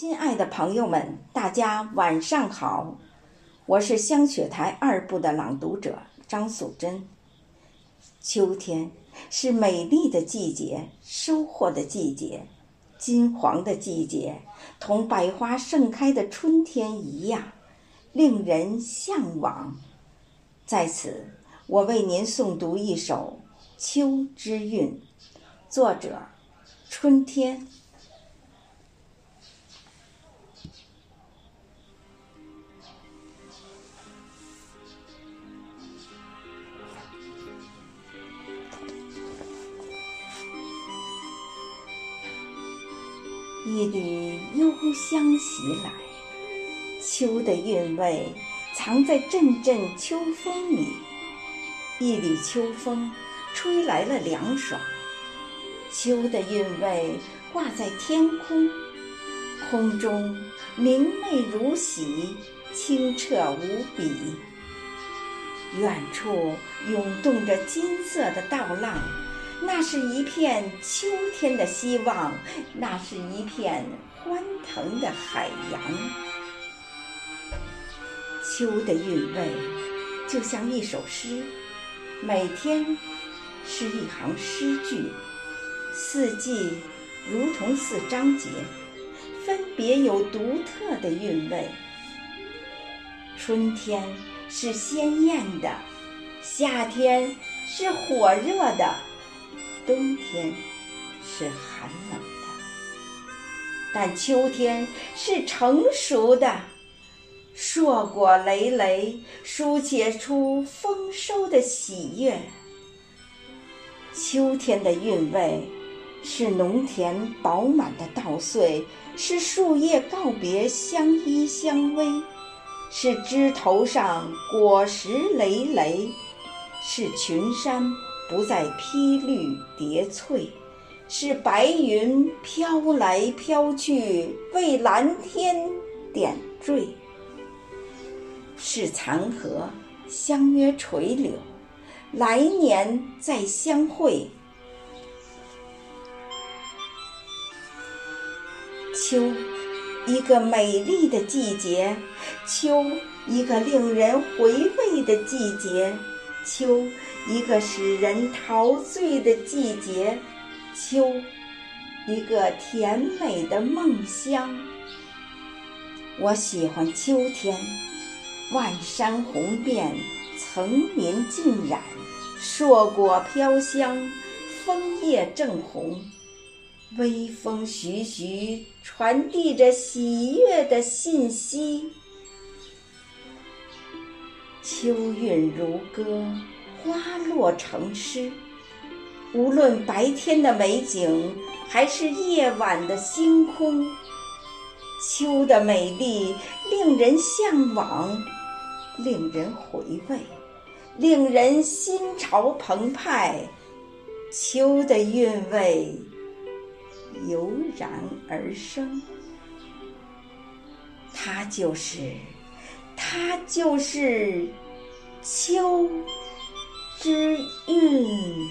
亲爱的朋友们，大家晚上好，我是香雪台二部的朗读者张素贞。秋天是美丽的季节，收获的季节，金黄的季节，同百花盛开的春天一样，令人向往。在此，我为您诵读一首《秋之韵》，作者：春天。一缕幽香袭来，秋的韵味藏在阵阵秋风里。一缕秋风吹来了凉爽，秋的韵味挂在天空，空中明媚如洗，清澈无比。远处涌动着金色的稻浪。那是一片秋天的希望，那是一片欢腾的海洋。秋的韵味就像一首诗，每天是一行诗句。四季如同四章节，分别有独特的韵味。春天是鲜艳的，夏天是火热的。冬天是寒冷的，但秋天是成熟的，硕果累累，书写出丰收的喜悦。秋天的韵味是农田饱满的稻穗，是树叶告别相依相偎，是枝头上果实累累，是群山。不再披绿叠翠，是白云飘来飘去为蓝天点缀；是残荷相约垂柳，来年再相会。秋，一个美丽的季节；秋，一个令人回味的季节；秋。一个使人陶醉的季节，秋，一个甜美的梦乡。我喜欢秋天，万山红遍，层林尽染，硕果飘香，枫叶正红，微风徐徐，传递着喜悦的信息。秋韵如歌。花落成诗，无论白天的美景，还是夜晚的星空，秋的美丽令人向往，令人回味，令人心潮澎湃。秋的韵味油然而生，它就是，它就是秋。之韵。